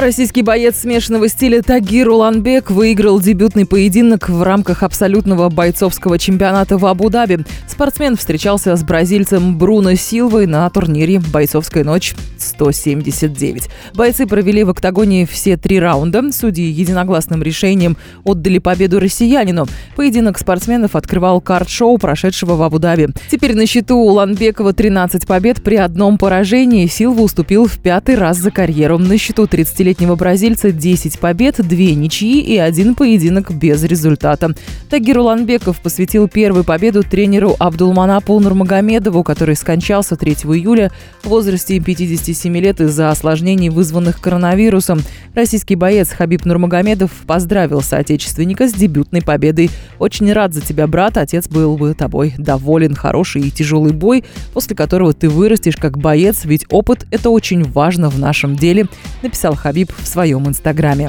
Российский боец смешанного стиля Тагир Уланбек выиграл дебютный поединок в рамках абсолютного бойцовского чемпионата в Абу-Даби. Спортсмен встречался с бразильцем Бруно Силвой на турнире «Бойцовская ночь 179». Бойцы провели в октагоне все три раунда. Судьи единогласным решением отдали победу россиянину. Поединок спортсменов открывал карт-шоу, прошедшего в Абу-Даби. Теперь на счету у Уланбекова 13 побед при одном поражении. Силва уступил в пятый раз за карьеру. На счету 30 20-летнего бразильца 10 побед, 2 ничьи и один поединок без результата. Тагир Уланбеков посвятил первую победу тренеру Абдулманапу Нурмагомедову, который скончался 3 июля в возрасте 57 лет из-за осложнений, вызванных коронавирусом. Российский боец Хабиб Нурмагомедов поздравил соотечественника с дебютной победой. «Очень рад за тебя, брат. Отец был бы тобой доволен. Хороший и тяжелый бой, после которого ты вырастешь как боец, ведь опыт – это очень важно в нашем деле», написал Хабиб Хабиб в своем инстаграме.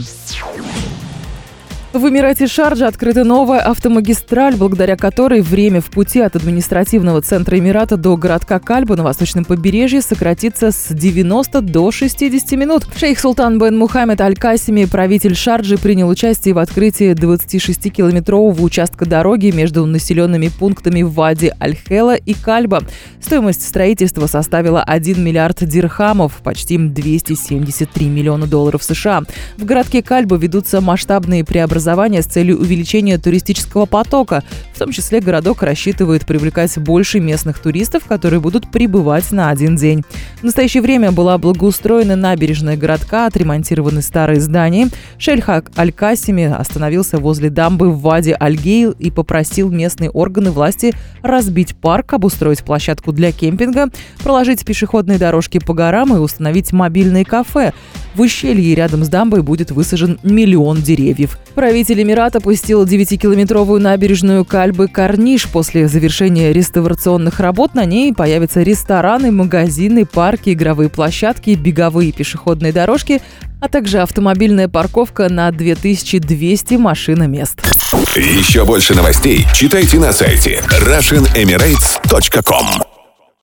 В Эмирате Шарджа открыта новая автомагистраль, благодаря которой время в пути от административного центра Эмирата до городка Кальба на восточном побережье сократится с 90 до 60 минут. Шейх Султан бен Мухаммед Аль-Касими, правитель Шарджи, принял участие в открытии 26-километрового участка дороги между населенными пунктами Вади Аль-Хела и Кальба. Стоимость строительства составила 1 миллиард дирхамов, почти 273 миллиона долларов США. В городке Кальба ведутся масштабные преобразования образования с целью увеличения туристического потока. В том числе городок рассчитывает привлекать больше местных туристов, которые будут прибывать на один день. В настоящее время была благоустроена набережная городка, отремонтированы старые здания. Шельхак Аль-Касими остановился возле дамбы в Ваде Аль-Гейл и попросил местные органы власти разбить парк, обустроить площадку для кемпинга, проложить пешеходные дорожки по горам и установить мобильные кафе. В ущелье рядом с дамбой будет высажен миллион деревьев. Правитель Эмирата пустил 9-километровую набережную Кальбы Карниш. После завершения реставрационных работ на ней появятся рестораны, магазины, парки, игровые площадки, беговые пешеходные дорожки, а также автомобильная парковка на 2200 машиномест. Еще больше новостей читайте на сайте RussianEmirates.com